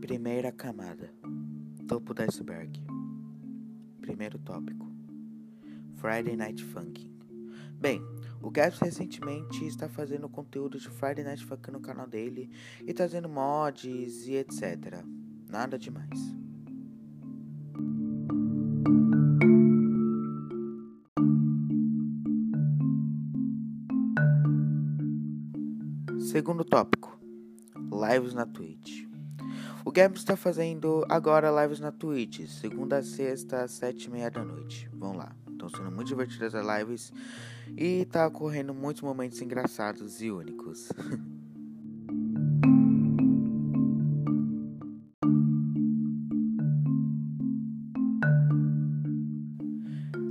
Primeira camada. Topo do iceberg. Primeiro tópico. Friday Night Funkin'. Bem, o Gaps recentemente está fazendo conteúdo de Friday Night Funkin' no canal dele e trazendo mods e etc. Nada demais. Segundo tópico: lives na Twitch. O Gabs está fazendo agora lives na Twitch, segunda a sexta, às sete e meia da noite. Vão lá, estão sendo muito divertidas as lives e tá ocorrendo muitos momentos engraçados e únicos.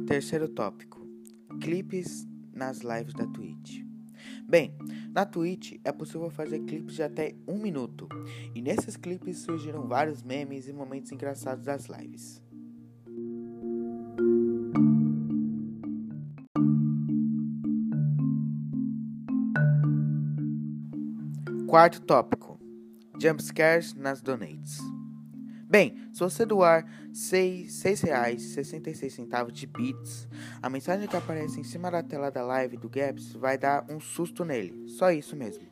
Terceiro tópico: clipes nas lives da Twitch. Bem, na Twitch é possível fazer clipes de até um minuto, e nesses clipes surgiram vários memes e momentos engraçados das lives. Quarto tópico: Jumpscares nas donates. Bem, se você doar R$ 6,66 de bits, a mensagem que aparece em cima da tela da live do Gaps vai dar um susto nele. Só isso mesmo.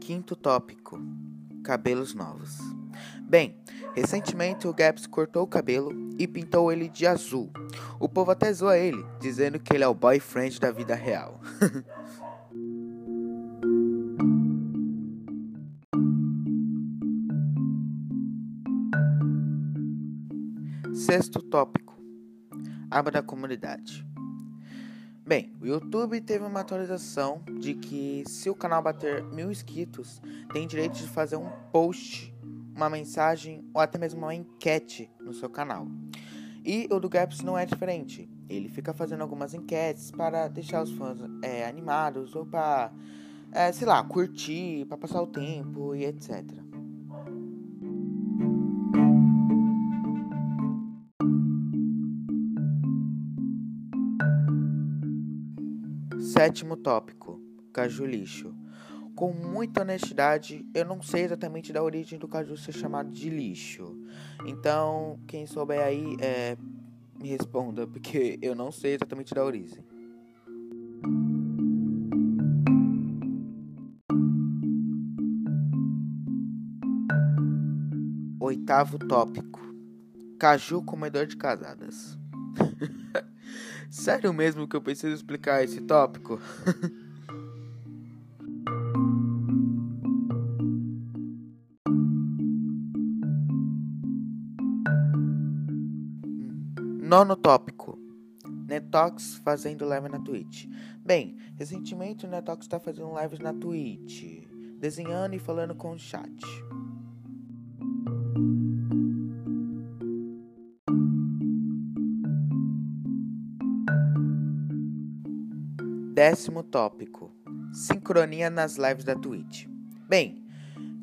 Quinto tópico: cabelos novos. Bem, recentemente o Gaps cortou o cabelo e pintou ele de azul. O povo até zoa ele, dizendo que ele é o boyfriend da vida real. Sexto tópico: aba da comunidade. Bem, o YouTube teve uma atualização de que se o canal bater mil inscritos, tem direito de fazer um post, uma mensagem ou até mesmo uma enquete no seu canal. E o do Gaps não é diferente. Ele fica fazendo algumas enquetes para deixar os fãs é, animados ou para, é, sei lá, curtir, para passar o tempo e etc. Sétimo tópico: caju lixo. Com muita honestidade, eu não sei exatamente da origem do caju ser chamado de lixo. Então, quem souber aí, é, me responda, porque eu não sei exatamente da origem. Oitavo tópico: Caju comedor de casadas. Sério mesmo que eu preciso explicar esse tópico? Nono tópico. Netox fazendo live na Twitch. Bem, recentemente o Netox está fazendo lives na Twitch, desenhando e falando com o chat. Décimo tópico: sincronia nas lives da Twitch. Bem,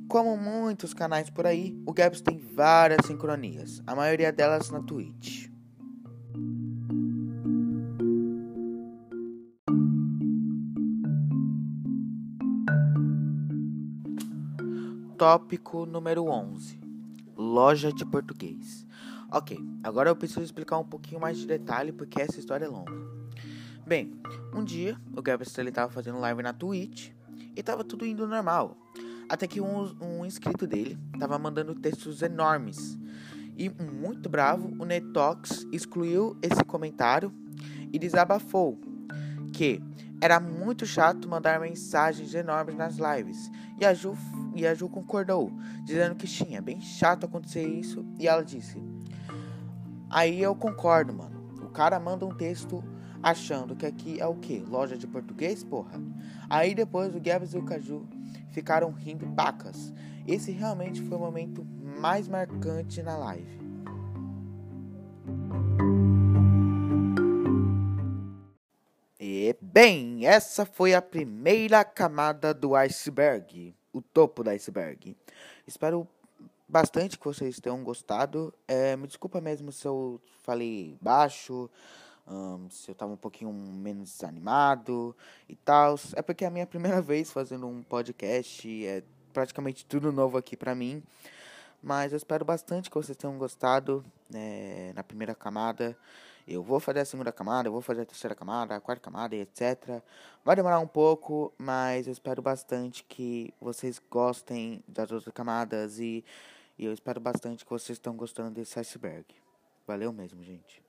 como muitos canais por aí, o Gabs tem várias sincronias, a maioria delas na Twitch. Tópico número 11: Loja de português. Ok, agora eu preciso explicar um pouquinho mais de detalhe porque essa história é longa. Bem, um dia o Gabriel estava fazendo live na Twitch e tava tudo indo normal. Até que um, um inscrito dele tava mandando textos enormes. E muito bravo, o Netox excluiu esse comentário e desabafou que era muito chato mandar mensagens enormes nas lives. E a Ju, e a Ju concordou, dizendo que tinha bem chato acontecer isso. E ela disse: Aí eu concordo, mano. O cara manda um texto achando que aqui é o que? Loja de português, porra? Aí depois o Gabs e o Caju ficaram rindo pacas. Esse realmente foi o momento mais marcante na live. Bem, essa foi a primeira camada do iceberg, o topo do iceberg. Espero bastante que vocês tenham gostado. É, me desculpa mesmo se eu falei baixo, um, se eu tava um pouquinho menos desanimado e tal. É porque é a minha primeira vez fazendo um podcast, é praticamente tudo novo aqui pra mim. Mas eu espero bastante que vocês tenham gostado né, na primeira camada. Eu vou fazer a segunda camada, eu vou fazer a terceira camada, a quarta camada e etc. Vai demorar um pouco, mas eu espero bastante que vocês gostem das outras camadas e, e eu espero bastante que vocês estão gostando desse iceberg. Valeu mesmo, gente.